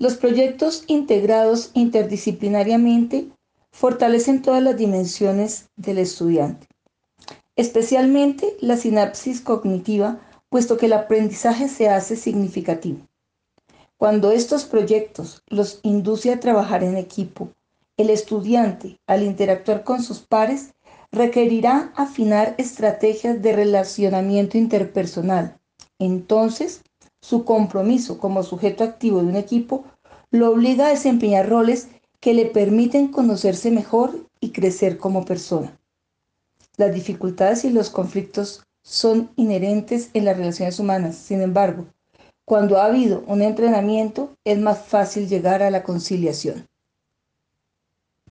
Los proyectos integrados interdisciplinariamente fortalecen todas las dimensiones del estudiante, especialmente la sinapsis cognitiva, puesto que el aprendizaje se hace significativo. Cuando estos proyectos los induce a trabajar en equipo, el estudiante, al interactuar con sus pares, requerirá afinar estrategias de relacionamiento interpersonal. Entonces, su compromiso como sujeto activo de un equipo lo obliga a desempeñar roles que le permiten conocerse mejor y crecer como persona. Las dificultades y los conflictos son inherentes en las relaciones humanas. Sin embargo, cuando ha habido un entrenamiento, es más fácil llegar a la conciliación.